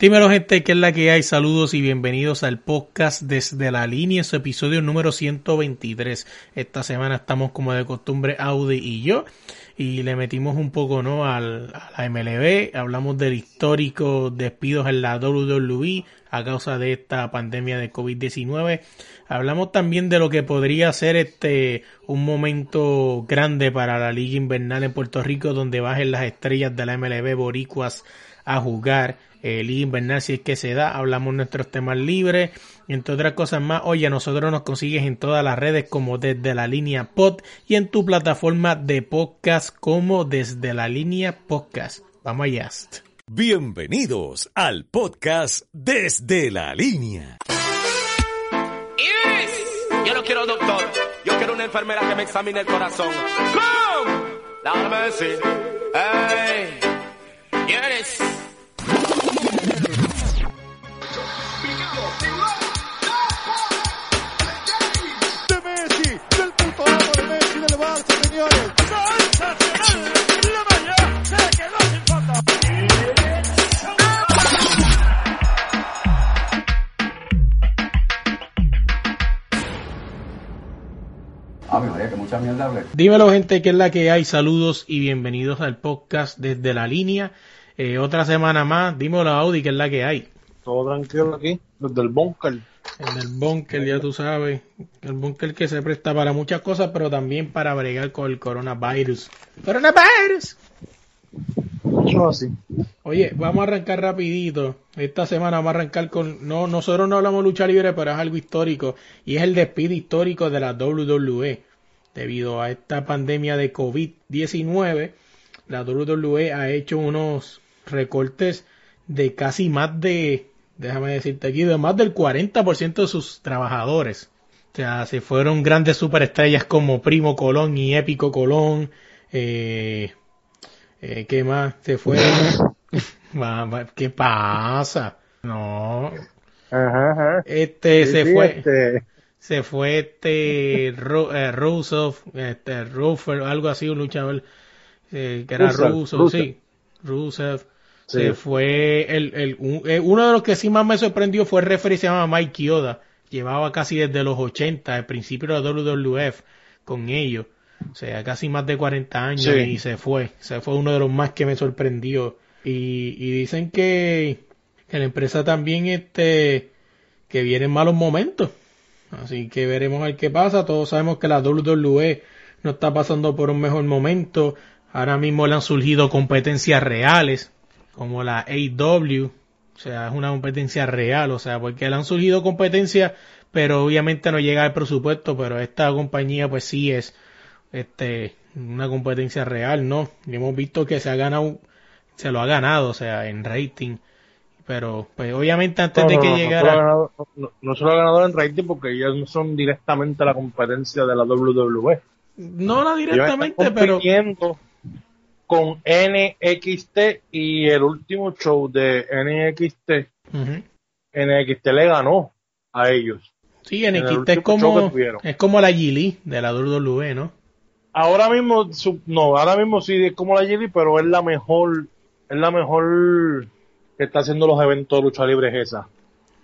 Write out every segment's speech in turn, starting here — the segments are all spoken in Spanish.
Dímelo gente, que es la que hay? Saludos y bienvenidos al podcast desde la línea, su episodio número 123. Esta semana estamos como de costumbre Audi y yo y le metimos un poco no al, a la MLB, hablamos del histórico despidos en la WWE a causa de esta pandemia de COVID-19. Hablamos también de lo que podría ser este un momento grande para la liga invernal en Puerto Rico donde bajen las estrellas de la MLB boricuas a jugar el invernal si es que se da, hablamos nuestros temas libres, y entre otras cosas más, oye, a nosotros nos consigues en todas las redes como desde la línea pod y en tu plataforma de podcast como desde la línea podcast. Vamos allá. Bienvenidos al podcast desde la línea. Yo no quiero doctor, yo quiero una enfermera que me examine el corazón. ¡Come! Dame decir, hey, ¿quieres? De Messi, del puto amo de Messi del Barça, señores. ¡Sensacional! ¡La valla! ¡Se quedó sin fondo! Ah, mi María, que mucha mierda hablé. Dímelo gente, que es la que hay? Saludos y bienvenidos al podcast desde la línea. Eh, otra semana más, dímelo Audi, que es la que hay. Todo tranquilo aquí, desde el bunker. En el bunker, ya tú sabes, el bunker que se presta para muchas cosas, pero también para bregar con el coronavirus. ¡Coronavirus! Eso así. Oye, vamos a arrancar rapidito. Esta semana vamos a arrancar con... No, nosotros no hablamos lucha libre, pero es algo histórico. Y es el despido histórico de la WWE. Debido a esta pandemia de COVID-19, la WWE ha hecho unos recortes de casi más de... Déjame decirte aquí, de más del 40% de sus trabajadores. O sea, se fueron grandes superestrellas como Primo Colón y Épico Colón. Eh, eh, ¿Qué más? Se fue. Va, va, ¿Qué pasa? No. Ajá, ajá. Este Sí, se sí, fue. este, Se fue este Ru- eh, Rusev, este Rufer, algo así, un luchador que era ruso, sí. Rusev. Sí. Se fue el, el, un- eh, uno de los que sí más me sorprendió fue el referee se llama Mike Kyoda. Llevaba casi desde los 80, al principio de la WWF con ellos. O sea, casi más de 40 años Sí. y se fue. Se fue uno de los más que me sorprendió. Y, y dicen que, que la empresa también este que vienen malos momentos. Así que veremos a ver qué pasa. Todos sabemos que la WWE no está pasando por un mejor momento. Ahora mismo le han surgido competencias reales, como la AW. O sea, es una competencia real. O sea, porque le han surgido competencias, pero obviamente no llega al presupuesto. Pero esta compañía, pues sí es este una competencia real, ¿no? Y hemos visto que se ha ganado, se lo ha ganado, o sea, en rating. Pero, pues obviamente antes no, de que no, llegara. No, no, no solo ganador en rating porque ellos no son directamente la competencia de la WWE. No la directamente, pero con NXT y el último show de NXT. NXT le ganó a ellos. sí, NXT es como es como la Gili de la WWE, ¿no? Ahora mismo, no, ahora mismo sí es como la Gilly, pero es la mejor, es la mejor que está haciendo los eventos de lucha libre es esa.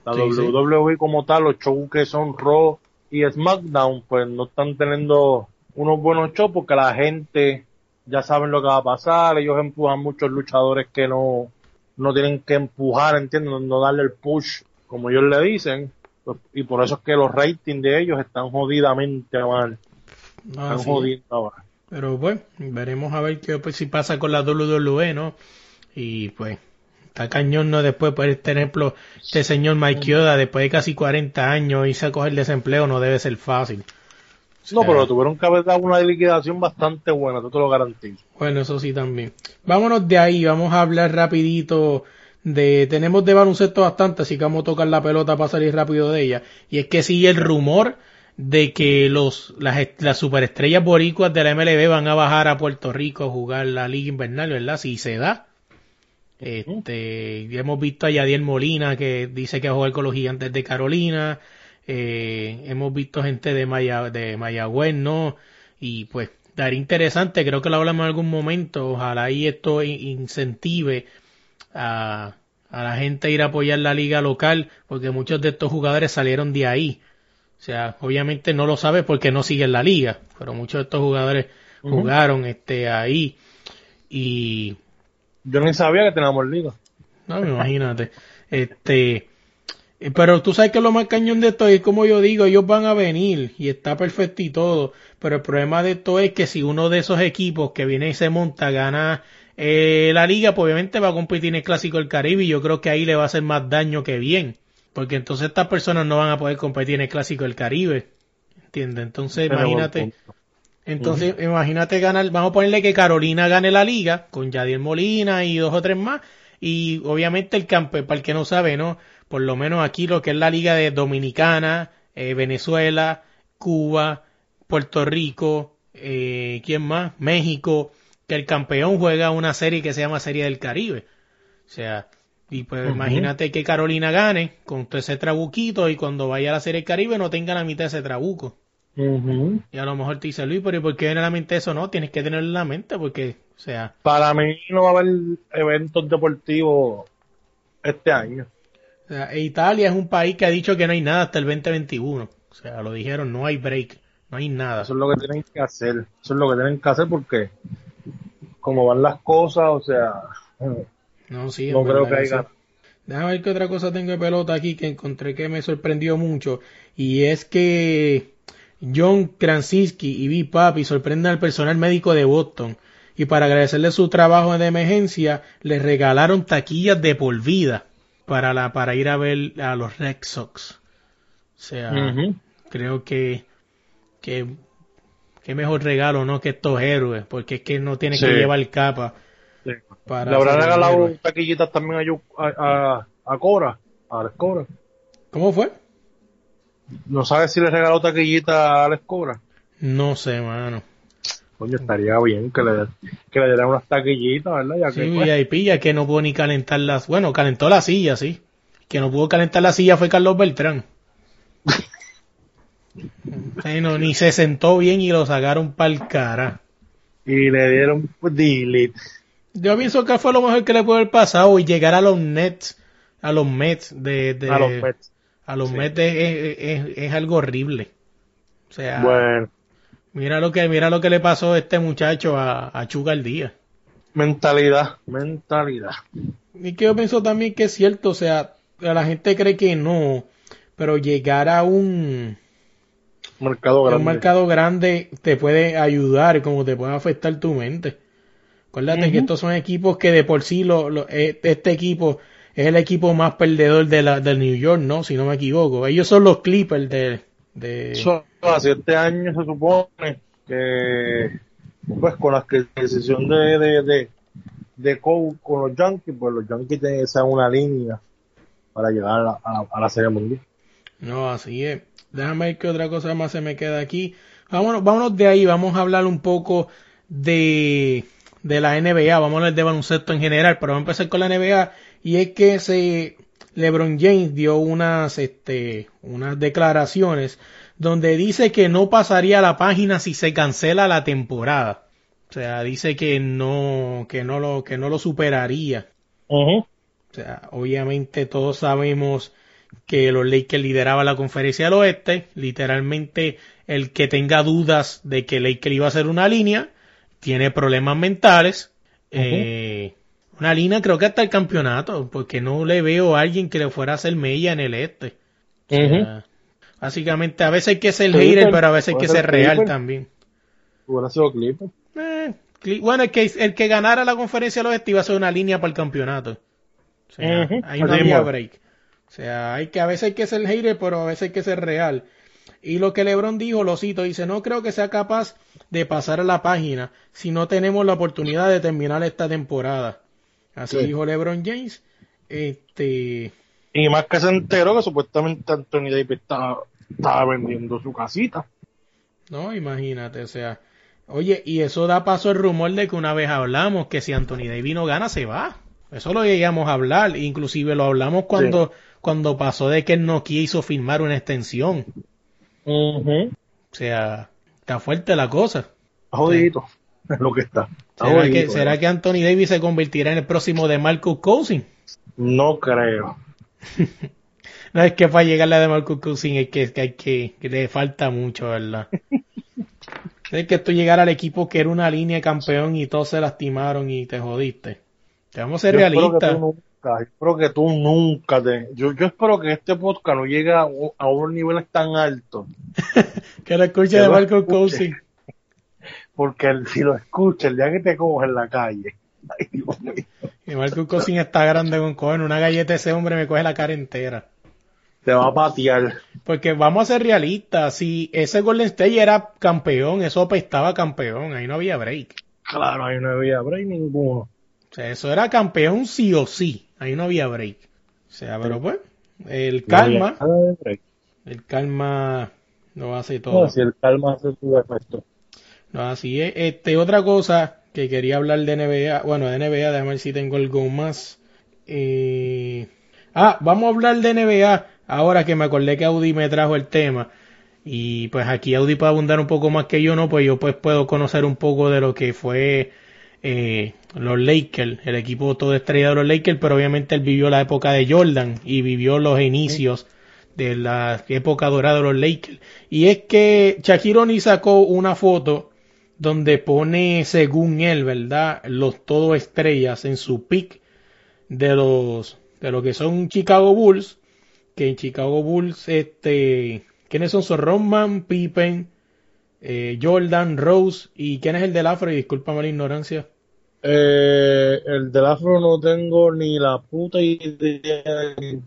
La Sí, sí. WWE como tal, los shows que son Raw y SmackDown, pues no están teniendo unos buenos shows porque la gente ya saben lo que va a pasar, ellos empujan muchos luchadores que no, no tienen que empujar, ¿entiendes? No, darle el push como ellos le dicen, pues, y por eso es que los ratings de ellos están jodidamente mal, No, están sí. jodiendo ahora. Pero bueno, veremos a ver qué pues, si pasa con la WWE, ¿no? Y pues, está cañón, ¿no? Después, por ejemplo, este señor Mike después de casi 40 años, irse a coger desempleo no debe ser fácil. No, pero tuvieron que haber dado una liquidación bastante buena, te lo garantizo. Bueno, eso sí también. Vámonos de ahí, vamos a hablar rapidito de... Tenemos de baloncesto bastante, así que vamos a tocar la pelota para salir rápido de ella. Y es que sigue el rumor de que los las, las superestrellas boricuas de la MLB van a bajar a Puerto Rico a jugar la Liga Invernal, ¿verdad? Si se da. Este, ya hemos visto a Yadiel Molina que dice que va a jugar con los gigantes de Carolina. Eh, hemos visto gente de, Maya, de Mayagüez, ¿no? Y pues, daría interesante, creo que lo hablamos en algún momento. Ojalá y esto in- incentive a, a la gente a ir a apoyar la liga local, porque muchos de estos jugadores salieron de ahí. O sea, obviamente no lo sabe porque no siguen la liga, pero muchos de estos jugadores jugaron este ahí y Yo ni sabía que teníamos liga. no, imagínate. Este, pero tú sabes que lo más cañón de esto es como yo digo, ellos van a venir y está perfecto y todo, pero el problema de esto es que si uno de esos equipos que viene y se monta gana eh, la liga, pues obviamente va a competir en el Clásico del Caribe y yo creo que ahí le va a hacer más daño que bien, porque entonces estas personas no van a poder competir en el Clásico del Caribe, ¿entiendes? Entonces Pero imagínate, entonces, imagínate ganar, vamos a ponerle que Carolina gane la liga con Yadier Molina y dos o tres más. Y obviamente el campo, para el que no sabe, ¿no? Por lo menos aquí lo que es la liga de Dominicana, eh, Venezuela, Cuba, Puerto Rico, eh, ¿quién más? México, que el campeón juega una serie que se llama Serie del Caribe. O sea, y pues imagínate que Carolina gane con todo ese trabuquito y cuando vaya a la Serie del Caribe no tenga la mitad de ese trabuco. Y a lo mejor te dice Luis, pero ¿y por qué viene a la mente eso? No, tienes que tenerlo en la mente porque, o sea, Para mí no va a haber eventos deportivos este año. o sea, e Italia es un país que ha dicho que no hay nada hasta el 2021. O sea, lo dijeron, no hay break, no hay nada. Eso es lo que tienen que hacer. Eso es lo que tienen que hacer porque como van las cosas, o sea, No, sí, en no creo verdad, que haya. Déjame ver qué otra cosa tengo de pelota aquí que encontré que me sorprendió mucho. Y es que John Krasinski y Big Papi sorprenden al personal médico de Boston. Y para agradecerle su trabajo de emergencia, les regalaron taquillas de por vida para, la, para ir a ver a los Red Sox. O sea, creo que, que, qué mejor regalo, ¿no? Que estos héroes, porque es que no tienen Sí. que llevar capa. Sí. Para Le habrán regalado taquillitas también a, a, a, a Cora, a Cora. ¿Cómo fue? No sabes si le regaló taquillitas a Alex Cora. No sé, mano. Coño, estaría bien que le, que le dieran unas taquillitas, ¿verdad? Ya Sí, que, pues, VIP, ya que no pudo ni calentar las... Bueno, calentó la silla, sí. Que no pudo calentar la silla fue Carlos Beltrán. Sí, no, ni se sentó bien y lo sacaron pa'l cara. y le dieron delete. Yo pienso que fue lo mejor que le puede haber pasado y llegar a los Nets, a los Mets de... de- a los Mets. A los Sí. Mets es, es- es- es algo horrible. O sea, Bueno, mira lo que mira lo que le pasó a este muchacho a, a Chuga el día. mentalidad, mentalidad. Y que yo pienso también que es cierto, o sea, la gente cree que no, pero llegar a un, Mercado grande. un mercado grande te puede ayudar, como te puede afectar tu mente. Acuérdate que estos son equipos que de por sí, lo, lo- eh, este equipo es el equipo más perdedor de la, del New York, ¿no? Si no me equivoco. Ellos son los Clippers de... de... Así este año se supone que, pues con la adquisición de, de, de, de Cole con los Yankees, pues los Yankees tienen que hacer una línea para llegar a la, a la, a la Serie Mundial. No, así es. Déjame ver qué otra cosa más se me queda aquí. Vámonos, vámonos de ahí, vamos a hablar un poco de, de la NBA, vamos a hablar de baloncesto en general, pero vamos a empezar con la NBA y es que se LeBron James dio unas este unas declaraciones donde dice que no pasaría la página si se cancela la temporada. O sea, dice que no que no lo que no lo superaría. O sea, obviamente todos sabemos que los Lakers lideraban la conferencia del oeste. Literalmente, el que tenga dudas de que Lakers iba a ser una línea, tiene problemas mentales. Eh, una línea creo que hasta el campeonato, porque no le veo a alguien que le fuera a hacer mella en el este. O sea, Básicamente, a veces hay que ser Clipper, hater, pero a veces hay que ser ser real también. Hubiera sido Clipper. Eh, bueno, el que, el que ganara la conferencia del oeste iba a ser una línea para el campeonato. O sea, Ujú, ahí no así había mismo. break. O sea, hay que, a veces hay que ser hater, pero a veces hay que ser real. Y lo que LeBron dijo, lo cito, dice, no creo que sea capaz de pasar a la página si no tenemos la oportunidad de terminar esta temporada. Así Sí. dijo LeBron James. Este, Y más que se enteró que supuestamente Anthony Davis estaba, estaba vendiendo su casita. no, imagínate, o sea, oye, y eso da paso al rumor de que una vez hablamos que si Anthony Davis no gana, se va. Eso lo llegamos a hablar, inclusive lo hablamos cuando, cuando pasó de que él no quiso firmar una extensión. O sea, está fuerte la cosa. Está jodidito. Es lo que está. ¿Será que, será que Anthony Davis se convertirá en el próximo de Marcus Cousins? No creo. No es que para llegarle a de Marcus Cousins es que, es que hay que, que le falta mucho, ¿verdad? es que tú llegar al equipo que era una línea de campeón y todos se lastimaron y te jodiste. Te vamos a ser Yo espero realistas. nunca, yo espero que tú nunca te, yo, yo espero que este podcast no llegue a, a unos niveles tan altos, Que lo escuche que de Marcus. Cousins. Porque el- si lo escuchas el día que te coges en la calle, ay Dios mío, Y Marcus Cousins está grande con coger una galleta ese hombre me coge la cara entera. te va a patear. Porque vamos a ser realistas, si ese Golden State era campeón, eso apestaba campeón, ahí no había break. Claro, ahí no había break ninguno. O sea, eso era campeón sí o sí, ahí no había break. O sea, pero pues, el calma, No el calma lo hace todo. No, si el calma hace su efecto. Así es. Este, otra cosa que quería hablar de NBA, bueno, de NBA, déjame ver si tengo algo más. Eh, Ah, vamos a hablar de NBA, ahora que me acordé que Audi me trajo el tema. Y pues aquí Audi puede abundar un poco más que yo, ¿no? Pues yo pues puedo conocer un poco de lo que fue eh, los Lakers, el equipo todo estrella de los Lakers, pero obviamente él vivió la época de Jordan y vivió los inicios de la época dorada de los Lakers. Y es que Shaquille O'Neal sacó una foto donde pone, según él, ¿verdad? Los todo estrellas en su pick de los de lo que son Chicago Bulls, que en Chicago Bulls, este, ¿quiénes son? Son Rodman, Pippen, eh, Jordan, Rose, y ¿quién es el del Afro? Y discúlpame la ignorancia. Eh, el del afro no tengo ni la puta idea de.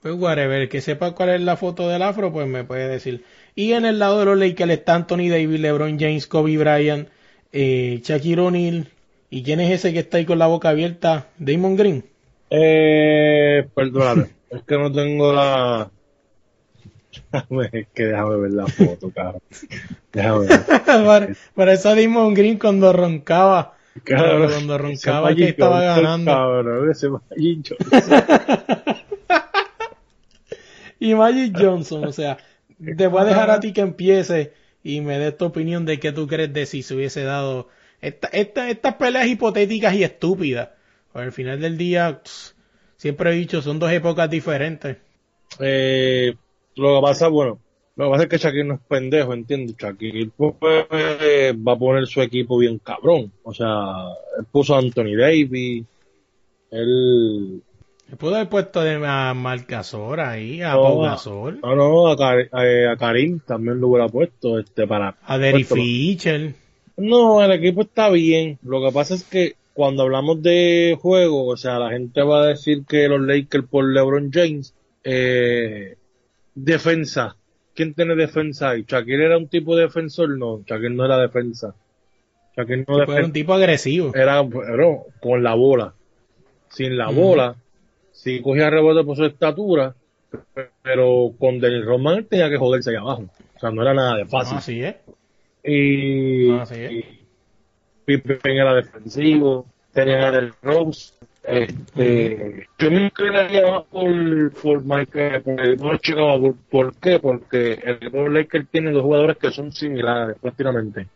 Pues whatever, el que sepa cuál es la foto del Afro, pues me puede decir. Y en el lado de los Lakers está Anthony Davis, LeBron James, Kobe Bryant, eh, Shaquille O'Neal, ¿y quién es ese que está ahí con la boca abierta? Damon Green. Eh, perdóname, es que no tengo la... Es que déjame ver la foto, cabrón. Déjame ver. para, para eso Damon Green cuando roncaba. Cabrón, cuando roncaba que estaba ganando. Cabrón, ese Magic Johnson. Y Magic Johnson, o sea, te voy a dejar a ti que empiece y me des tu opinión de qué tú crees de si se hubiese dado esta, esta, estas peleas hipotéticas y estúpidas. Al final del día, siempre he dicho, son dos épocas diferentes. Eh, lo que pasa, bueno, lo que pasa es que Shaquille no es pendejo, ¿entiendes? Shaquille pues, eh, va a poner su equipo bien cabrón. O sea, él puso a Anthony Davis, él... Se pudo haber puesto de- a Marcasor ahí, a No, Pau Gasol, No, no, a, Kar- a- a Karim también lo hubiera puesto, este, para... a Derry Fisher. No, el equipo está bien. Lo que pasa es que cuando hablamos de juego, o sea, la gente va a decir que los Lakers por LeBron James, eh, defensa. ¿Quién tiene defensa ahí? ¿Shaquille era un tipo de defensor? No, Shaquille no era defensa. Shaquille no era un tipo agresivo. Era, pero con la bola. Sin la bola, si cogía rebote por su estatura, pero con Rodman él tenía que joderse ahí abajo. O sea, no era nada de fácil. No, así es. Y, Ah, sí, ¿eh? y Pippen era defensivo, tenía el Rose. Este, yo me inclinaría más por, por Michael, por el de Chicago. ¿Por, por qué? Porque el Lakers tiene dos jugadores que son similares prácticamente.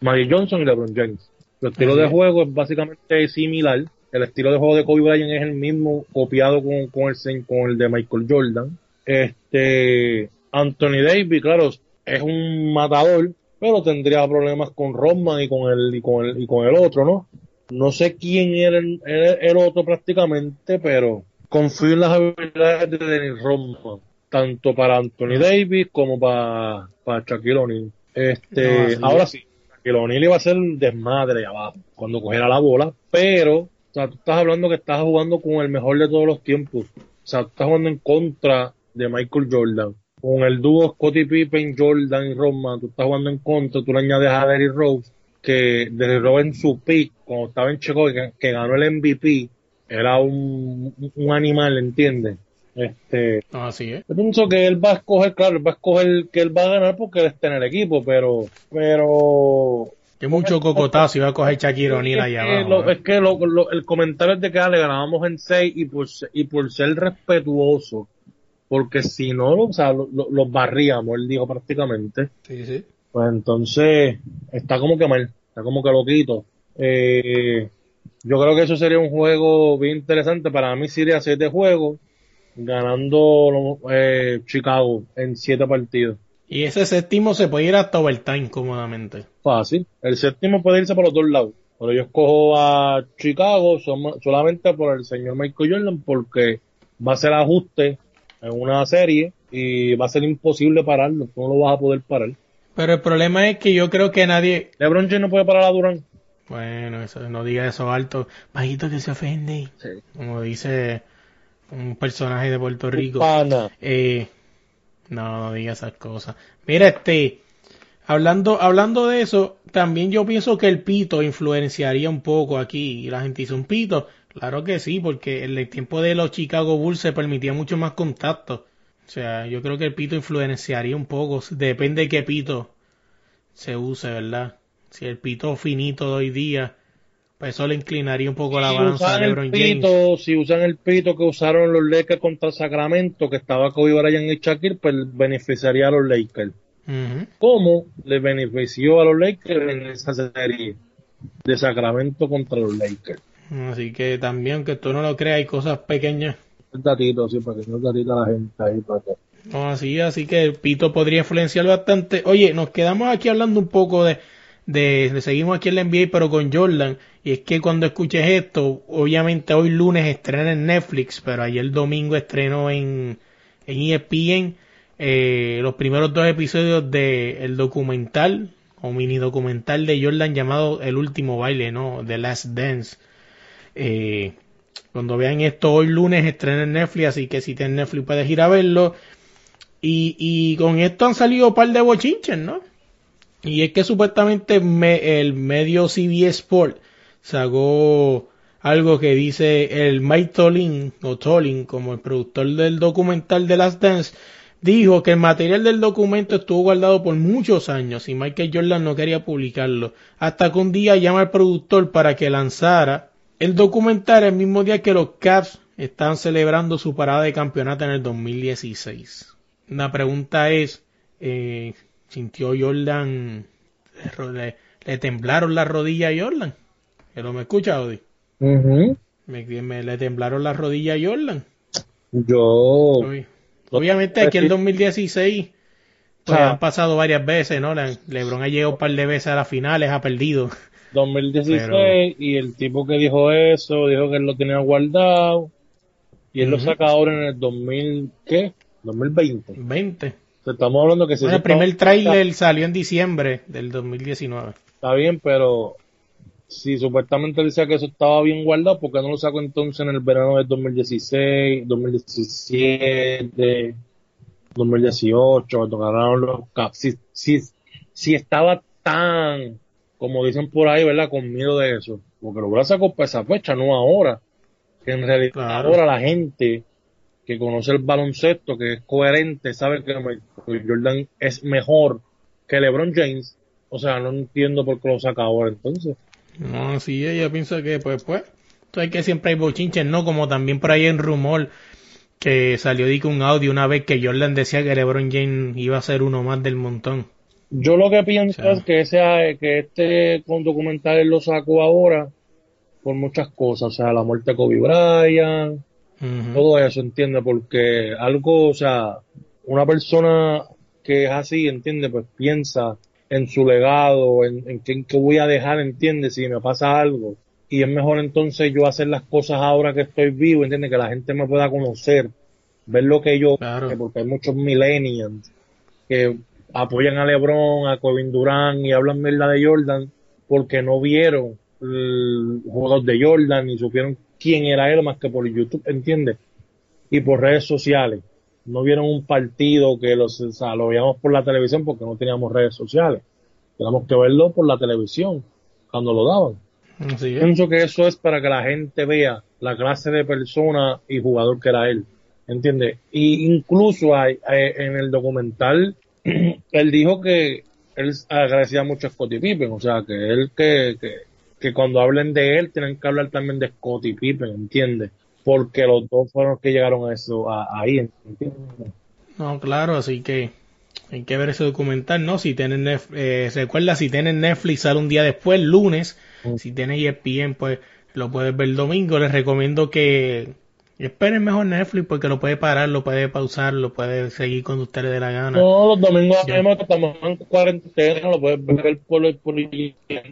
Magic Johnson y LeBron James. El estilo Así de es. juego es básicamente similar. El estilo de juego de Kobe Bryant es el mismo, copiado con, con, el, con el de Michael Jordan. Este, Anthony Davis, claro, es un matador, pero tendría problemas con Rodman y con el, y con el, y con el otro, ¿no? No sé quién era el, el otro prácticamente, pero confío en las habilidades de Dennis Rodman, tanto para Anthony Davis como para, para Shaquille O'Neal. Este, No, ahora sí, Shaquille O'Neal iba a ser un desmadre ahí abajo cuando cogiera la bola, pero, o sea, tú estás hablando que estás jugando con el mejor de todos los tiempos. O sea, tú estás jugando en contra de Michael Jordan. Con el dúo Scottie Pippen, Jordan y Rodman, tú estás jugando en contra, tú le añades a Derrick Rose, que Derrick Rose en su pick, cuando estaba en Chicago, que, que ganó el MVP, era un, un animal, ¿entiendes? Este, así es. yo pienso que él va a escoger, claro, él va a escoger que él va a ganar porque él está en el equipo, pero, pero, Que mucho cocotazo iba a coger Shaquille O'Neal allá es que, abajo. lo- ¿eh? es que lo- lo- el comentario es de que ah, le ganábamos en 6 y por, se- y por ser respetuoso, porque si no, o sea, lo- lo- los barríamos, él dijo prácticamente. Sí, sí. Pues entonces, está como que mal, está como que loquito. Eh, Yo creo que eso sería un juego bien interesante. Para mí sería siete juegos, ganando eh, Chicago en siete partidos. Y ese séptimo se puede ir hasta overtime cómodamente. Fácil. El séptimo puede irse por los dos lados. Pero yo escojo a Chicago solamente por el señor Michael Jordan porque va a ser ajuste en una serie y va a ser imposible pararlo. Tú no lo vas a poder parar. Pero el problema es que yo creo que nadie... LeBron James no puede parar a Durant. Bueno, eso, no diga eso alto. Bajito que se ofende. Como dice un personaje de Puerto Rico. Pana. Eh, no, no diga esas cosas. Mira, este, hablando, hablando de eso, también yo pienso que el pito influenciaría un poco aquí. Y la gente dice un pito. Claro que sí, porque en el tiempo de los Chicago Bulls se permitía mucho más contacto. O sea, yo creo que el pito influenciaría un poco. Depende de qué pito se use, ¿verdad? Si el pito finito de hoy día, pues eso le inclinaría un poco la Si balanza a LeBron James. si usan el pito que usaron los Lakers contra Sacramento, que estaba Kobe Bryant y Shaquille, pues beneficiaría a los Lakers. ¿Cómo le benefició a los Lakers en esa serie de Sacramento contra los Lakers? Así que también, aunque tú no lo creas, hay cosas pequeñas. Un datito, sí, para que no datito a la gente ahí, para que... No, así, así que el pito podría influenciar bastante. Oye, nos quedamos aquí hablando un poco de, de, de- seguimos aquí en la NBA, pero con Jordan. Y es que cuando escuches esto, obviamente hoy lunes estrena en Netflix, pero ayer domingo estrenó en, en ESPN eh, los primeros dos episodios del documental o mini documental de Jordan llamado El último baile, ¿no? The Last Dance. Eh, cuando vean esto hoy lunes estrena en Netflix, así que si tienes Netflix puedes ir a verlo. Y, y con esto han salido un par de bochinches, ¿no? Y es que supuestamente me- el medio CBS Sport sacó algo que dice el Mike Tolin, o Tolin, como el productor del documental de Last Dance, dijo que el material del documento estuvo guardado por muchos años y Michael Jordan no quería publicarlo. Hasta que un día llama al productor para que lanzara el documental el mismo día que los Cavs estaban celebrando su parada de campeonato en el 2016. La pregunta es, eh, ¿sintió Jordan, le, le temblaron las rodillas a Jordan? ¿Que no me escucha, Odi? Me, me- le temblaron las rodillas a Jordan. Yo... Obviamente aquí el 2016 pues, Ah. han pasado varias veces, ¿no? Le- LeBron ha llegado un par de veces a las finales, ha perdido. 2016 Pero- y el tipo que dijo eso dijo que él lo tenía guardado y él lo Ujú. saca ahora en el 2000 ¿qué? 2020 20. O sea, estamos hablando que si Bueno, el primer tráiler salió en diciembre del 2019. está bien pero si supuestamente decía que eso estaba bien guardado ¿por qué no lo sacó entonces en el verano del 2016 2017 2018 cuando ganaron los Caps si, si, si estaba tan como dicen por ahí verdad con miedo de eso porque lo hubiera sacado para esa fecha no ahora que en realidad Claro. ahora la gente que conoce el baloncesto, que es coherente, sabe que Jordan es mejor que LeBron James. O sea, no entiendo por qué lo saca ahora entonces. No, sí, ella piensa que, pues, pues, hay que siempre hay bochinches, ¿no? Como también por ahí en rumor que salió di que un audio una vez que Jordan decía que LeBron James iba a ser uno más del montón. Yo lo que pienso O sea. es que ese, que este con documental lo sacó ahora por muchas cosas, o sea, la muerte de Kobe Bryant, todo eso, entiende, porque algo, o sea, una persona que es así, entiende, pues piensa en su legado, en, en qué, qué voy a dejar, entiende, si me pasa algo. Y es mejor entonces yo hacer las cosas ahora que estoy vivo, entiende, que la gente me pueda conocer, ver lo que yo, Claro. porque hay muchos millennials que apoyan a LeBron, a Kevin Durant y hablan mierda de Jordan porque no vieron el jugador de Jordan ni supieron quién era él más que por YouTube, ¿entiendes? Y por redes sociales. No vieron un partido que los, o sea, lo veíamos por la televisión porque no teníamos redes sociales. Teníamos que verlo por la televisión cuando lo daban. Así es. Pienso que eso es para que la gente vea la clase de persona y jugador que era él. ¿Entiendes? Y incluso hay, hay- en el documental, él dijo que él agradecía mucho a Scottie Pippen. O sea, que él, que, que, que cuando hablen de él, tienen que hablar también de Scottie Pippen, ¿entiendes? Porque los dos fueron los que llegaron a eso, a- ahí, ¿entiendes? No, claro, así que hay que ver ese documental, ¿no? Si tienen Netflix, eh, recuerda, si tienen Netflix sale un día después, lunes. Mm. Si tienes ESPN, pues lo puedes ver el domingo. Les recomiendo que esperen mejor Netflix porque lo puede parar, lo puede pausar, lo puede seguir cuando usted le dé la gana. No, los domingos además que estamos en cuarentena, lo puedes ver por, por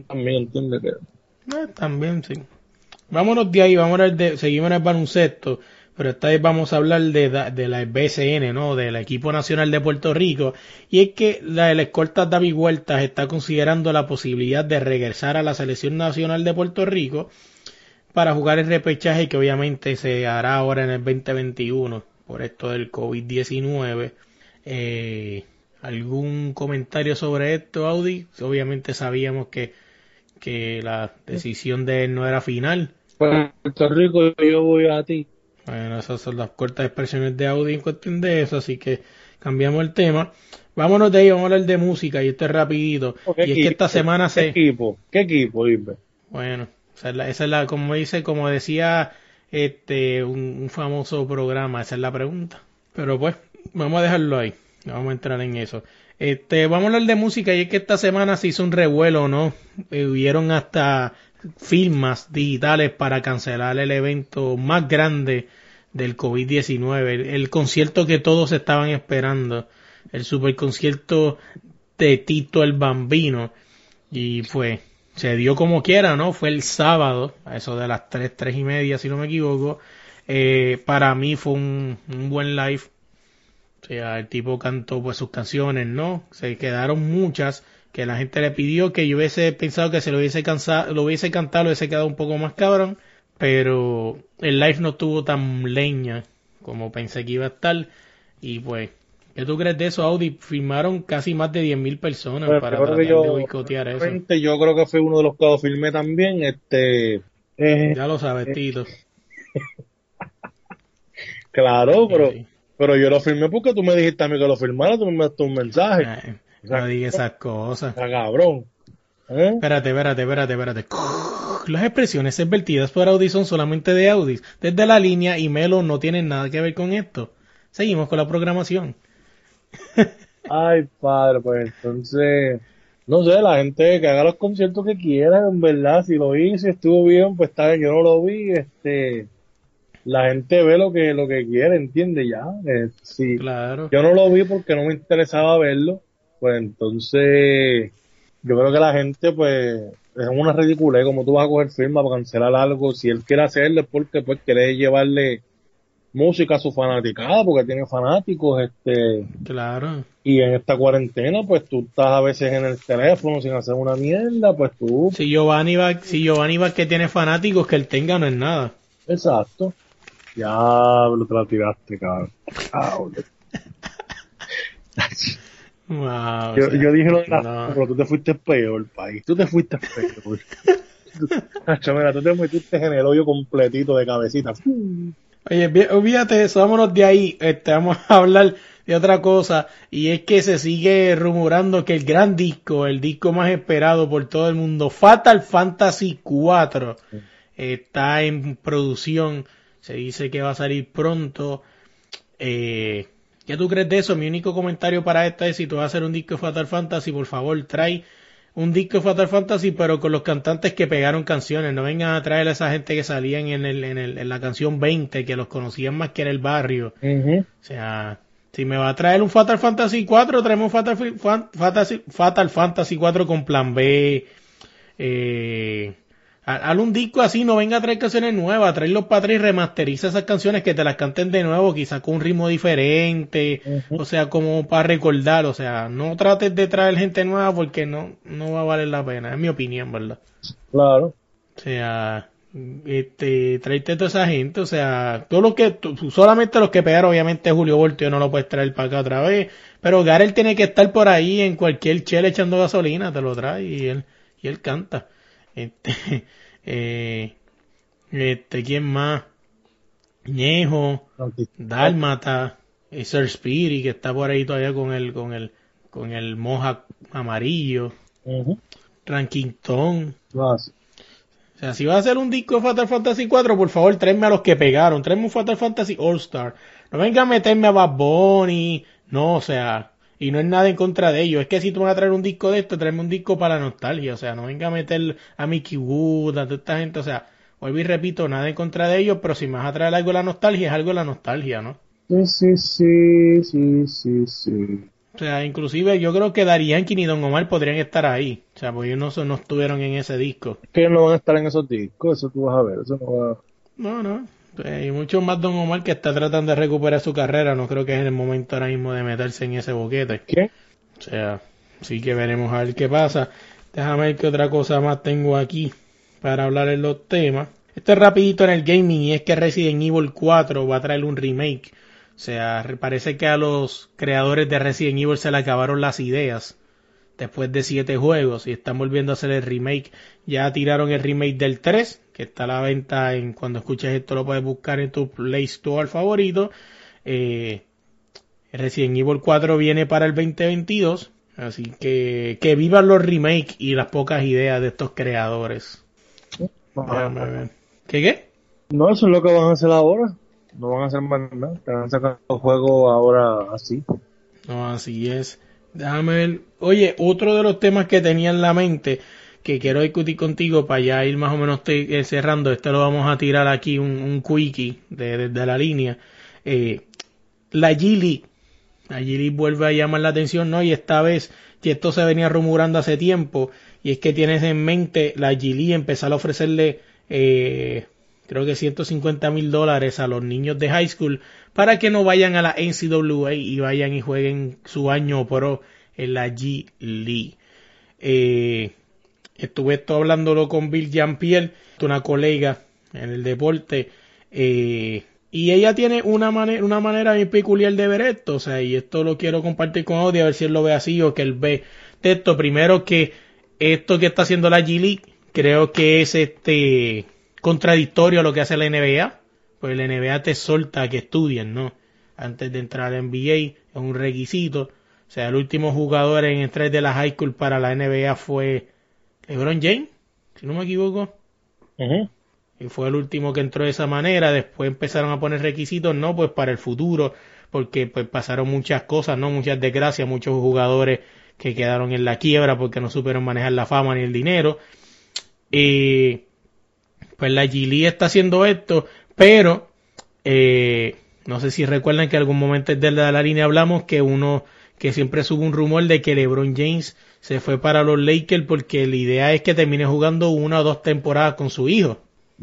también, ¿entiendes? Eh, también, sí. Vámonos de ahí, vamos a de, seguimos en el baloncesto, pero esta vez vamos a hablar de, la BCN, ¿no? Del equipo nacional de Puerto Rico. Y es que la, el escolta David Huertas está considerando la posibilidad de regresar a la selección nacional de Puerto Rico para jugar el repechaje que obviamente se hará ahora en el 2021 por esto del COVID-19. Eh, ¿Algún comentario sobre esto, Audi? Obviamente sabíamos que, que la decisión de él no era final. Puerto Rico, yo voy a ti. Bueno, esas son las cortas expresiones de Audi en cuestión de eso, así que cambiamos el tema. Vámonos de ahí, vamos a hablar de música y esto es rapidito. ¿Qué Y es que esta equipo? semana ¿Qué se... equipo? ¿Qué equipo, dime? Bueno, esa es la, esa es la como dice, como decía este un, un famoso programa, esa es la pregunta. Pero pues, vamos a dejarlo ahí. No vamos a entrar en eso. Este, vamos a hablar de música y es que esta semana se hizo un revuelo, ¿no? Eh, hubieron hasta firmas digitales para cancelar el evento más grande del COVID-19, el, concierto que todos estaban esperando, el super concierto de Tito el Bambino. Y pues se dio como quiera, ¿no? Fue el sábado, a eso de las 3, 3 y media, si no me equivoco. Eh, para mí fue un, un buen live. O sea, el tipo cantó pues sus canciones, ¿no? Se quedaron muchas que la gente le pidió que yo hubiese pensado que se lo hubiese cansado, lo hubiese cantado, lo hubiese quedado un poco más cabrón, pero el live no tuvo tan leña como pensé que iba a estar y pues ¿Qué tú crees de eso, Audi? Firmaron casi más de 10.000 personas Pero para tratar yo- de boicotear eso. Yo creo que fue uno de los que lo filmé también. Este, eh, Ya lo sabes, Tito. claro, pero, Sí. pero yo lo filmé porque tú me dijiste a mí que lo filmara, tú me mandaste un mensaje. Ay, No digas esas cosas. Ah, cabrón. ¿Eh? Espérate, espérate, espérate, espérate. Las expresiones vertidas por Audi son solamente de Audi. Desde la línea y Melo no tienen nada que ver con esto. Seguimos con la programación. Ay, padre, pues entonces, no sé, la gente que haga los conciertos que quiera, en verdad, si lo hice, estuvo bien, pues está bien, yo no lo vi, este, la gente ve lo que, lo que quiere, entiende ya, eh, si Claro. yo no lo vi porque no me interesaba verlo, pues entonces, yo creo que la gente, pues, es una ridiculez, como tú vas a coger firma para cancelar algo, si él quiere hacerlo es porque, pues, quiere llevarle música a su fanaticada, porque tiene fanáticos, este, Claro. y en esta cuarentena, pues tú estás a veces en el teléfono sin hacer una mierda, pues tú, Si Giovanni va, si Giovanni va que tiene fanáticos, que él tenga no es nada. exacto. Ya lo te la tiraste, cabrón. Wow, Yo, o sea, yo dije lo de la no. pero tú te fuiste peor, país. Tú te fuiste peor. Nacho, mira, tú te metiste en el hoyo completito de cabecita. Oye, olvídate eso, vámonos de ahí. Este, vamos a hablar de otra cosa. Y es que se sigue rumorando que el gran disco, el disco más esperado por todo el mundo, Fatal Fantasy 4, está en producción. Se dice que va a salir pronto. Eh, ¿Qué tú crees de eso? Mi único comentario para esta es si tú vas a hacer un disco de Fatal Fantasy, por favor, trae un disco de Fatal Fantasy, pero con los cantantes que pegaron canciones. No vengan a traer a esa gente que salían en, el, en, el, en la canción 20, que los conocían más que en el barrio. O sea, si me va a traer un Fatal Fantasy 4, traemos un Fatal, Fan- Fantasy, Fatal Fantasy 4 con plan B. Eh, haz un disco así, no venga a traer canciones nuevas, traerlos para atrás y remasteriza esas canciones que te las canten de nuevo, quizás con un ritmo diferente, o sea, como para recordar, o sea, no trates de traer gente nueva porque no, no va a valer la pena, es mi opinión, ¿verdad? Claro. O sea, este, tráete a toda esa gente, o sea, todos los que, solamente los que pegaron, obviamente Julio Voltio no lo puedes traer para acá otra vez, pero Garel tiene que estar por ahí en cualquier chela echando gasolina, te lo trae y él, y él canta. Este, eh, este, ¿quién más? Ñejo, Dálmata, eh, Sir Spirit, que está por ahí todavía con el, con el, con el moja amarillo, Ujú. Rankington, o sea, si vas a hacer un disco de Fatal Fantasy 4, por favor, tráeme a los que pegaron. Tráeme un Fatal Fantasy All Star. No venga a meterme a Bad Bunny. No, o sea, y no es nada en contra de ellos. Es que si tú vas a traer un disco de esto, tráeme un disco para la nostalgia. O sea, no venga a meter a Mickey Wood, a toda esta gente. O sea, vuelvo y repito, nada en contra de ellos, pero si me vas a traer algo de la nostalgia, es algo de la nostalgia, ¿no? Sí, sí, sí, sí, sí, sí. O sea, inclusive yo creo que Dariankin y Don Omar podrían estar ahí. O sea, porque ellos no, no estuvieron en ese disco. Que ellos no van a estar en esos discos, eso tú vas a ver, eso no va No, no. Eh, Y mucho más Don Omar que está tratando de recuperar su carrera. No creo que es el momento ahora mismo de meterse en ese boquete. ¿Qué? O sea, sí que veremos a ver qué pasa. Déjame ver qué otra cosa más tengo aquí para hablar en los temas. Esto es rapidito en el gaming y es que Resident Evil 4 va a traer un remake. O sea, parece que a los creadores de Resident Evil se le acabaron las ideas después de siete juegos y están volviendo a hacer el remake. Ya tiraron el remake del 3, que está a la venta en cuando escuches esto lo puedes buscar en tu Play Store favorito. Eh, Resident Evil 4 viene para el 2022, así que que vivan los remakes y las pocas ideas de estos creadores. Déjame ver. ¿Qué qué? No, eso es lo que van a hacer ahora. No van a hacer más nada. Te van a sacar los juegos ahora así. No, así es. Déjame ver. Oye, otro de los temas que tenía en la mente que quiero discutir contigo para ya ir más o menos te- eh, cerrando. Este lo vamos a tirar aquí un, quickie de, de- la línea. Eh, la G-League. La G-League vuelve a llamar la atención, ¿no? Y esta vez, que esto se venía rumorando hace tiempo, y es que tienes en mente la G-League empezar a ofrecerle, eh, creo que 150 mil dólares a los niños de high school para que no vayan a la NCAA y vayan y jueguen su año pro en la G-League. Eh, estuve esto hablándolo con Bill Jean-Pierre, una colega en el deporte, eh, y ella tiene una manera, una manera bien peculiar de ver esto, o sea, y esto lo quiero compartir con Audi a ver si él lo ve así o que él ve de esto. Primero que esto que está haciendo la G-League, creo que es este contradictorio a lo que hace la NBA, pues la NBA te solta que estudien, ¿no? Antes de entrar a la NBA, es un requisito. O sea, el último jugador en entrar de la high school para la NBA fue LeBron James, si no me equivoco. Y fue el último que entró de esa manera. Después empezaron a poner requisitos, no, pues para el futuro, porque pues pasaron muchas cosas, no, muchas desgracias, muchos jugadores que quedaron en la quiebra porque no supieron manejar la fama ni el dinero. Eh, pues la Gili está haciendo esto, pero eh, no sé si recuerdan que en algún momento de la, la línea hablamos que uno que siempre sube un rumor de que LeBron James se fue para los Lakers porque la idea es que termine jugando una o dos temporadas con su hijo.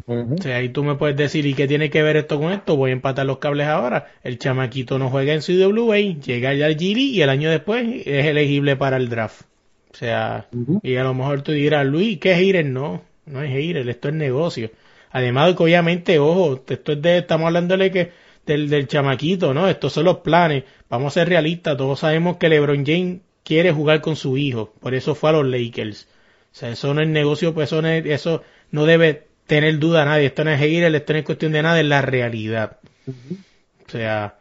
O sea, ahí tú me puedes decir, ¿y qué tiene que ver esto con esto? Voy a empatar los cables ahora. El chamaquito no juega en CWA, llega ya al Gili y el año después es elegible para el draft. O sea, y a lo mejor tú dirás, Luis, ¿qué es hater? No, no es hater, esto es negocio. Además de que obviamente, ojo, esto es de, estamos hablándole que del, del chamaquito, ¿no? Estos son los planes. Vamos a ser realistas, todos sabemos que LeBron James quiere jugar con su hijo, por eso fue a los Lakers. O sea, eso no es negocio, pues eso no, es- eso no debe tener duda a nadie. Esto no es hater, esto no es cuestión de nada, es la realidad. O sea,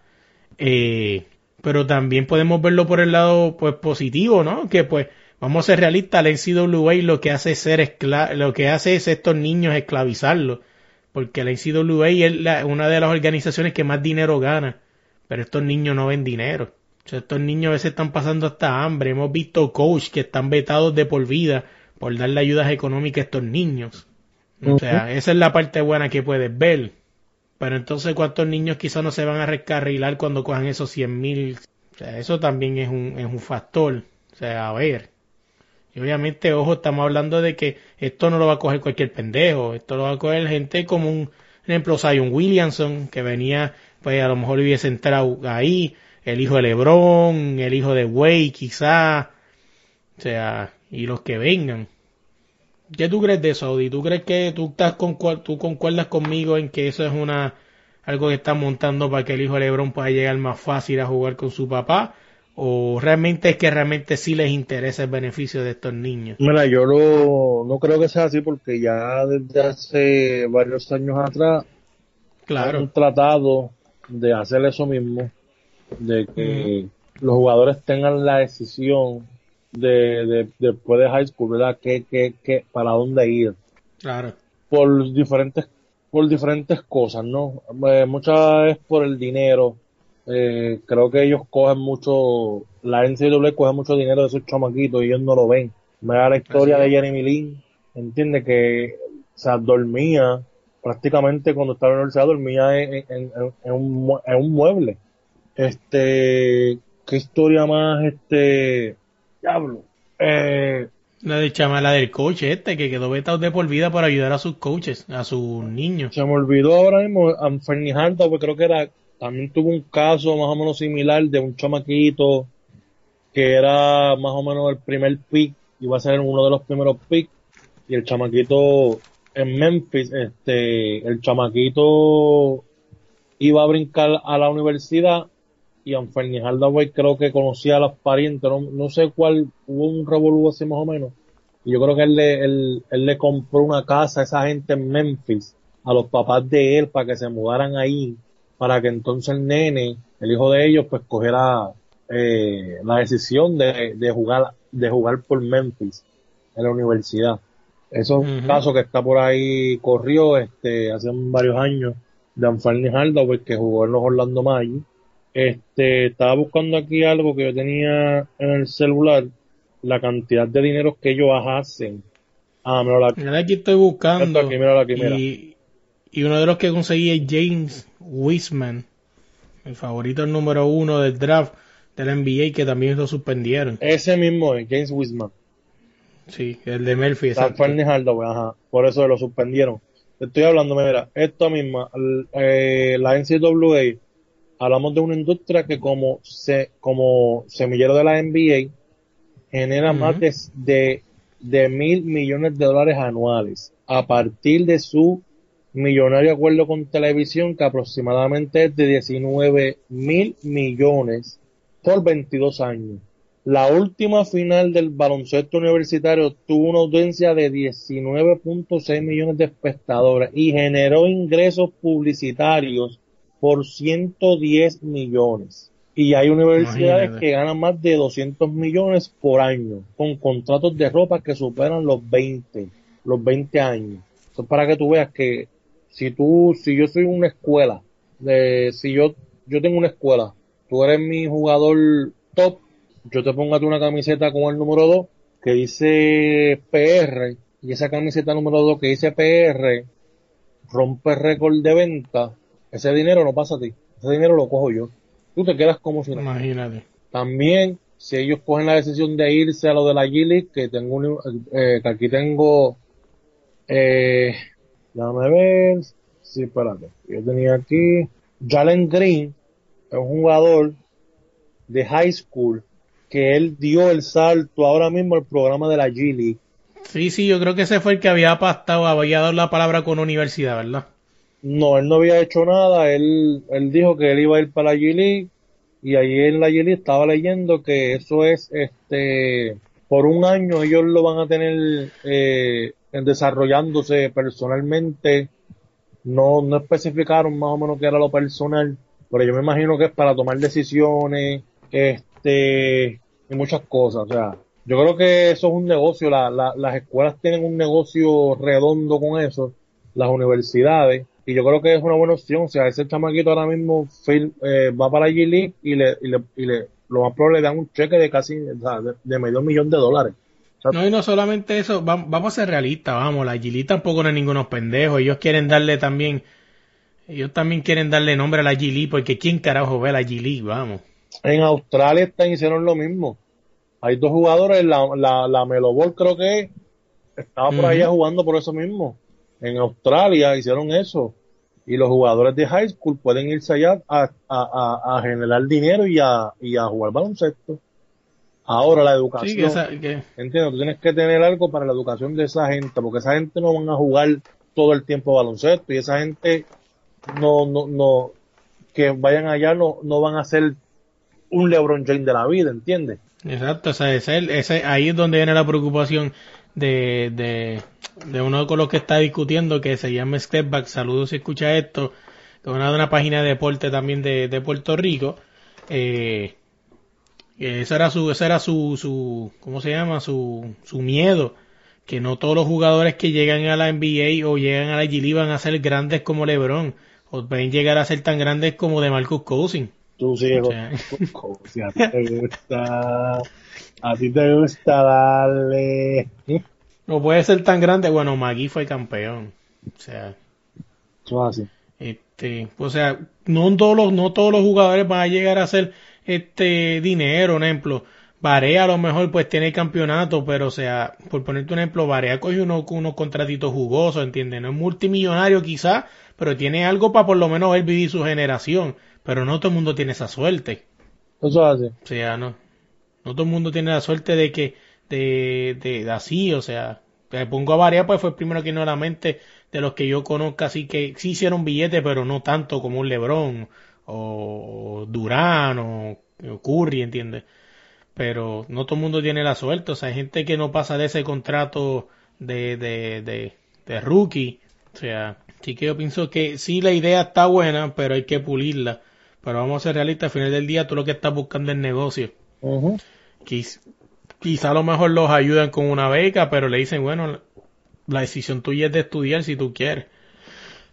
eh, pero también podemos verlo por el lado pues positivo, ¿no? Que pues vamos a ser realistas, la NCAA lo que hace es ser escla lo que hace es estos niños esclavizarlos, porque la NCAA es la- una de las organizaciones que más dinero gana, pero estos niños no ven dinero. Estos niños a veces están pasando hasta hambre. Hemos visto coach que están vetados de por vida por darle ayudas económicas a estos niños. O sea, esa es la parte buena que puedes ver. Pero entonces, ¿cuántos niños quizás no se van a rescarrilar cuando cojan esos 100 mil? O sea, eso también es un, es un factor. O sea, a ver. Y obviamente, ojo, estamos hablando de que esto no lo va a coger cualquier pendejo. Esto lo va a coger gente como un por ejemplo Zion Williamson, que venía, pues a lo mejor hubiese entrado ahí. El hijo de LeBron, el hijo de Way, quizá. O sea, y los que vengan. ¿Qué tú crees de eso, Audi? ¿Tú crees que tú estás con tú concuerdas conmigo en que eso es una algo que están montando para que el hijo de LeBron pueda llegar más fácil a jugar con su papá? ¿O realmente es que realmente sí les interesa el beneficio de estos niños? Mira, yo lo, no creo que sea así porque ya desde hace varios años atrás Claro, han tratado de hacer eso mismo, de que los jugadores tengan la decisión de, de después de high school, ¿verdad? Que, que, que, para dónde ir. claro. Por diferentes, por diferentes cosas, ¿no? Eh, muchas es por el dinero. Eh, creo que ellos cogen mucho, la NCAA coge mucho dinero de esos chamaquitos y ellos no lo ven. Me da la historia Así de. Jeremy Lin, entiende que, o sea, dormía prácticamente cuando estaba en la universidad dormía en, en- en- en un, mue- en un mueble. Este, qué historia más, este, diablo. Eh, La de chama, la del coach este, que quedó vetado de por vida por ayudar a sus coaches, a sus niños. se me olvidó ahora mismo, Anthony Hardaway creo que era, también tuvo un caso más o menos similar de un chamaquito que era más o menos el primer pick, iba a ser uno de los primeros picks, y el chamaquito en Memphis, este, el chamaquito iba a brincar a la universidad y Anthony Hardaway creo que conocía a los parientes, no, no sé cuál, hubo un revolú así más o menos, y yo creo que él le, él, él le compró una casa a esa gente en Memphis, a los papás de él, para que se mudaran ahí, para que entonces el nene, el hijo de ellos, pues cogiera eh, la decisión de, de jugar, de jugar por Memphis en la universidad. Eso es un caso que está por ahí, corrió este, hace varios años, de Anthony Hardaway, que jugó en los Orlando Magic. Este, estaba buscando aquí algo que yo tenía en el celular, la cantidad de dinero que ellos hacen. Ah, mira la, Mira, aquí estoy buscando. Aquí, mira. y, y uno de los que conseguí es James Wiseman, el favorito número uno del draft del NBA, que también lo suspendieron. ese mismo es James Wiseman. Sí, el de Memphis. exacto. Hardaway, ajá. Por eso lo suspendieron. Te estoy hablando, mira, esto misma, eh, la NCAA, hablamos de una industria que como se, como semillero de la NBA, genera más de, de, de mil millones de dólares anuales a partir de su millonario acuerdo con televisión que aproximadamente es de 19 mil millones por 22 años. La última final del baloncesto universitario tuvo una audiencia de 19.6 millones de espectadores y generó ingresos publicitarios por 110 millones. Y hay universidades Imagínate. que ganan más de 200 millones por año con contratos de ropa que superan los 20, los 20 años. Para que tú veas que si tú, si yo soy una escuela, de, si yo, yo tengo una escuela, tú eres mi jugador top, yo te pongo una camiseta con el número 2 que dice PR y esa camiseta número 2 que dice PR rompe récord de venta, ese dinero no pasa a ti, ese dinero lo cojo yo. Tú te quedas como si. Imagínate. También, si ellos cogen la decisión de irse a lo de la G-League, que tengo un- eh, que aquí tengo, eh, déjame ver, sí, espérate, yo tenía aquí, Jalen Green, es un jugador de high school, que él dio el salto ahora mismo al programa de la G-League. Sí, sí, yo creo que ese fue el que había pastado, había dado la palabra con universidad, ¿verdad? No, él no había hecho nada, él, él dijo que él iba a ir para la G-League y allí en la G-League estaba leyendo que eso es, este, por un año ellos lo van a tener eh, desarrollándose personalmente, no, no especificaron más o menos qué era lo personal, pero yo me imagino que es para tomar decisiones, este, y muchas cosas, o sea, yo creo que eso es un negocio, la, la- las escuelas tienen un negocio redondo con eso, las universidades, y yo creo que es una buena opción, o sea, ese chamaquito ahora mismo Phil, eh, va para la G-League y le, y le, y le, lo más probable le dan un cheque de casi, o sea, de, de medio millón de dólares. No, y no solamente eso, va- vamos a ser realistas, vamos, la Gili tampoco no es ningunos pendejos, ellos quieren darle también, ellos también quieren darle nombre a la Gili, porque quién carajo ve a la Gili, vamos. En Australia están, hicieron lo mismo. Hay dos jugadores, la, la, la Melo Ball creo que es, estaba por Ujú. allá jugando por eso mismo. En Australia hicieron eso. Y los jugadores de high school pueden irse allá a, a, a, a generar dinero y a, y a jugar baloncesto. Ahora la educación. Sí, que esa- que- Entiendo, tú tienes que tener algo para la educación de esa gente, porque esa gente no van a jugar todo el tiempo baloncesto y esa gente no, no, no, que vayan allá no, no van a ser un LeBron James de la vida, ¿entiendes? Exacto, o sea, ese, ese- ahí es donde viene la preocupación de, de, uno con los que está discutiendo, que se llama Step Back, saludos si escucha esto, que es una, una página de deporte también de, de Puerto Rico, eh, ese era su, era su, su, ¿cómo se llama? Su, su miedo, que no todos los jugadores que llegan a la NBA o llegan a la G League van a ser grandes como LeBron, o pueden llegar a ser tan grandes como de Marcus Cousins. Tú sigues O con- con- si a ti te gusta, a ti te gusta darle. No puede ser tan grande. Bueno, Magui fue campeón. O sea, Eso es así. Este, o sea, no todos los, no todos los jugadores van a llegar a hacer este dinero, un ejemplo. Barea a lo mejor pues tiene campeonato, pero o sea, por ponerte un ejemplo, Barea coge unos, unos contratitos jugosos, ¿entiendes? No es multimillonario quizás, pero tiene algo para por lo menos él vivir su generación. Pero no todo el mundo tiene esa suerte. Eso es así. O sea, no. No todo el mundo tiene la suerte de que, de, de, de así, o sea, te pongo a variar, pues fue el primero que no la mente de los que yo conozco, así que sí hicieron billetes, pero no tanto como un Lebron o Durán o, o Curry, ¿entiendes? Pero no todo el mundo tiene la suerte, o sea, hay gente que no pasa de ese contrato de, de, de, de rookie, o sea, sí que yo pienso que sí la idea está buena, pero hay que pulirla. Pero vamos a ser realistas, al final del día tú lo que estás buscando es negocio. Quiz- quizá a lo mejor los ayudan con una beca, pero le dicen, bueno, la decisión tuya es de estudiar si tú quieres.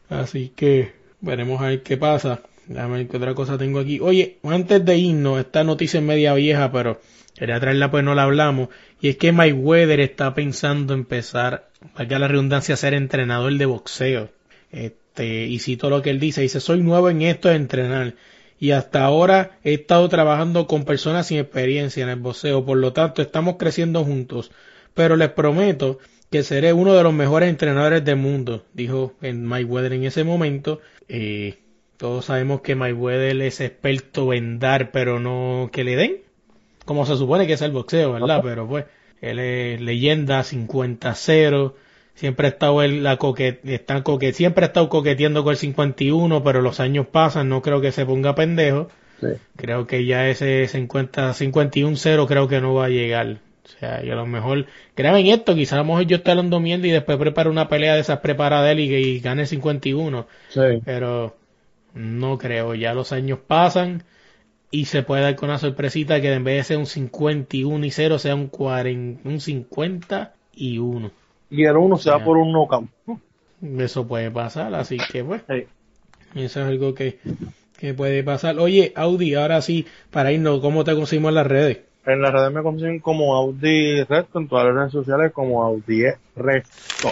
Así que veremos a ver qué pasa. Déjame ver qué otra cosa tengo aquí. Oye, antes de irnos, esta noticia es media vieja, pero quería traerla pues no la hablamos. Y es que Mike Weather está pensando empezar, valga la redundancia, a ser entrenador de boxeo. Este, y cito lo que él dice, dice, soy nuevo en esto de entrenar. Y hasta ahora he estado trabajando con personas sin experiencia en el boxeo, por lo tanto estamos creciendo juntos. Pero les prometo que seré uno de los mejores entrenadores del mundo, dijo en Mayweather en ese momento. Eh, todos sabemos que Mayweather es experto en dar, pero no que le den. Como se supone que es el boxeo, ¿verdad? Pero pues, él es leyenda 50-0. Siempre ha estado él la coque, está coque, siempre ha estado coqueteando con el 51, pero los años pasan, no creo que se ponga pendejo. Sí. Creo que ya ese 50, 51-0 creo que no va a llegar. O sea, y a lo mejor, graben esto, quizás a lo mejor yo esté hablando mierda y después preparo una pelea de esas preparadas él y, y gane el 51. Sí. Pero no creo, ya los años pasan y se puede dar con una sorpresita que en vez de ser un 51 y 0 sea un, 40, un 51. Y el uno se va Ya. por un knockout. Eso puede pasar, así que pues, eso es algo que, que puede pasar. Oye, Audi, ahora sí, para irnos, ¿cómo te conseguimos en las redes? En las redes me consiguen como Audi Resto, en todas las redes sociales como Audi Resto.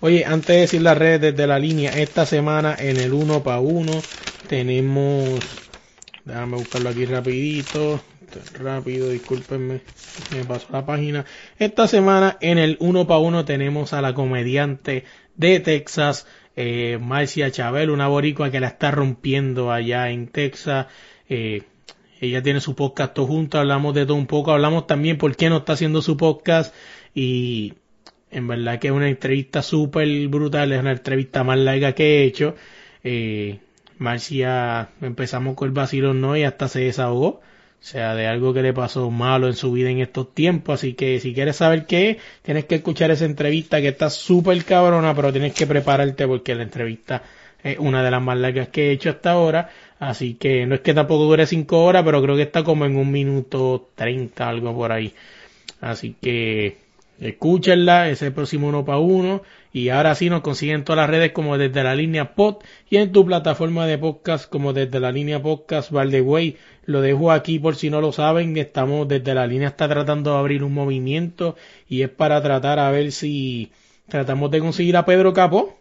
Oye, antes de decir las redes desde la línea, esta semana en el 1 para 1 tenemos, déjame buscarlo aquí rapidito, rápido, discúlpenme, me pasó la página. Esta semana en el 1 para 1 tenemos a la comediante de Texas, eh, Marcia Chabel, una boricua que la está rompiendo allá en Texas. Eh, ella tiene su podcast todo junto, hablamos de todo un poco, hablamos también por qué no está haciendo su podcast y en verdad que es una entrevista súper brutal, es una entrevista más larga que he hecho. Eh, Marcia, empezamos con el vacilón, ¿no? Y hasta se desahogó. O sea, de algo que le pasó malo en su vida en estos tiempos. Así que si quieres saber qué es, tienes que escuchar esa entrevista que está súper cabrona, pero tienes que prepararte porque la entrevista es una de las más largas que he hecho hasta ahora. Así que no es que tampoco dure cinco horas, pero creo que está como en un minuto treinta, algo por ahí. Así que escúchenla, ese próximo uno para uno. Y ahora sí nos consiguen todas las redes como desde la línea pod y en tu plataforma de podcast como desde la línea podcast Valdeway. Lo dejo aquí por si no lo saben. Estamos desde la línea está tratando de abrir un movimiento y es para tratar a ver si tratamos de conseguir a Pedro Capó.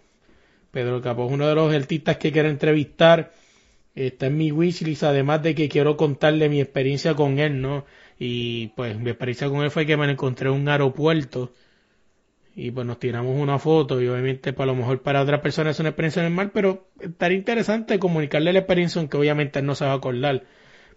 Pedro Capó es uno de los artistas que quiero entrevistar. Está en mi wishlist, además de que quiero contarle mi experiencia con él, ¿no? Y pues mi experiencia con él fue que me encontré en un aeropuerto y pues nos tiramos una foto y obviamente para lo mejor para otras personas es una experiencia normal, pero estaría interesante comunicarle la experiencia aunque obviamente él no se va a acordar.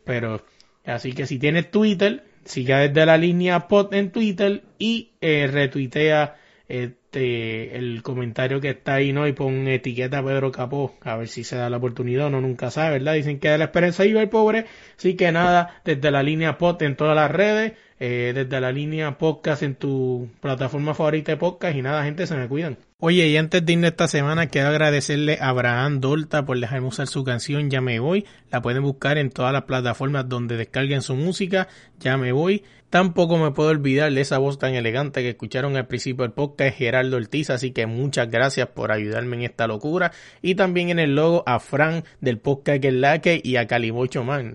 Pero así que si tienes Twitter, siga desde la línea pod en Twitter y eh, retuitea este el comentario que está ahí, ¿no? Y pon etiqueta Pedro Capó, a ver si se da la oportunidad, uno nunca sabe, ¿verdad? Dicen que de la experiencia iba el pobre, así que nada, desde la línea pod en todas las redes, eh, desde la línea podcast en tu plataforma favorita de podcast y nada, gente, se me cuidan. Oye, y antes de irnos esta semana, quiero agradecerle a Abraham Dolta por dejarme usar su canción Ya me voy. La pueden buscar en todas las plataformas donde descarguen su música. Ya me voy. Tampoco me puedo olvidar de esa voz tan elegante que escucharon al principio del podcast, Gerardo Ortiz. Así que muchas gracias por ayudarme en esta locura. Y también en el logo a Fran del podcast Que es la que y a Calimocho Man.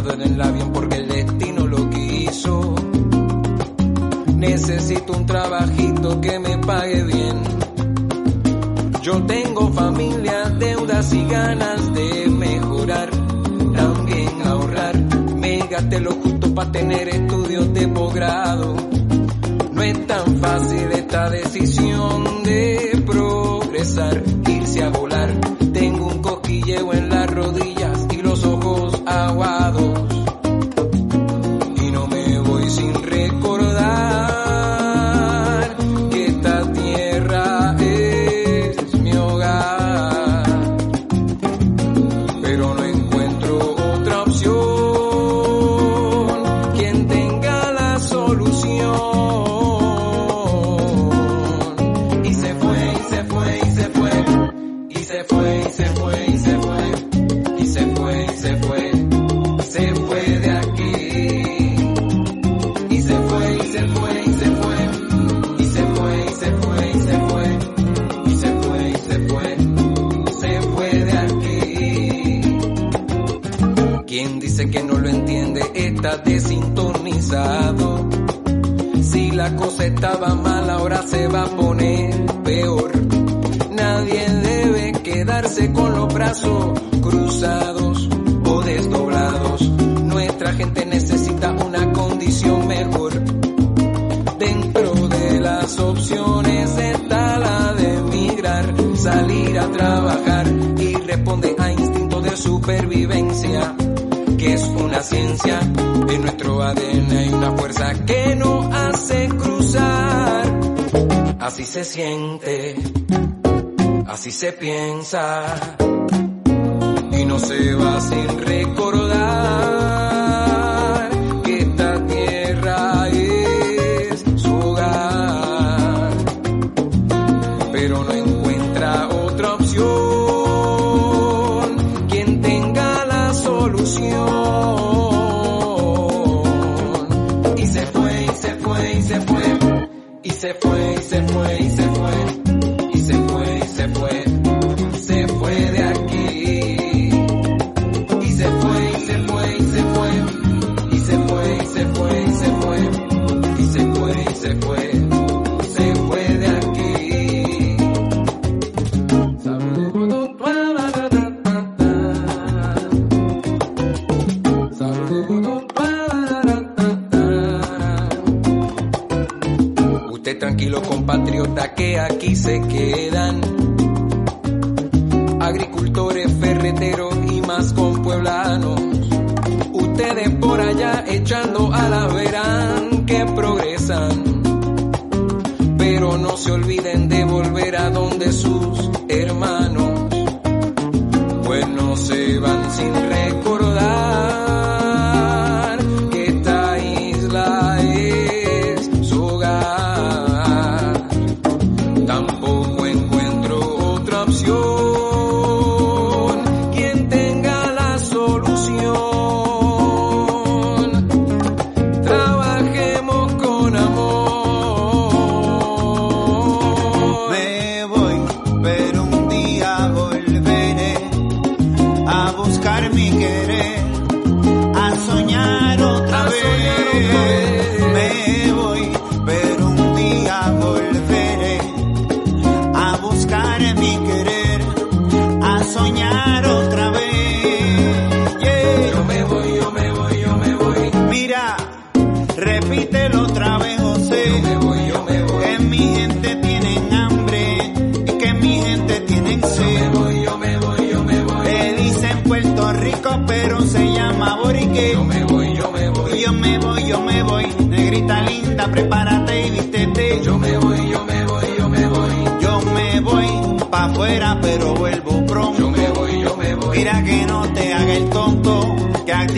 Atascado en el avión porque el destino lo quiso. Necesito un trabajito que me pague bien. Yo tengo familia, deudas y ganas de mejorar. También ahorrar. Me gasté lo justo para tener estudios de posgrado. No es tan fácil esta decisión de progresar, irse a volar. Tengo un cosquilleo en Señor. se siente, así se piensa. se fue, y se fue, y se fue.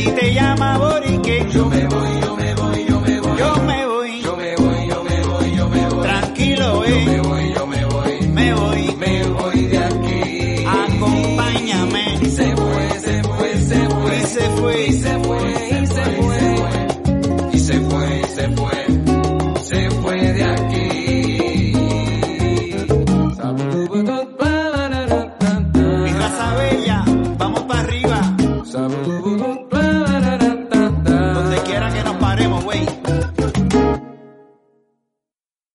ti te llama Borique, yo me voy.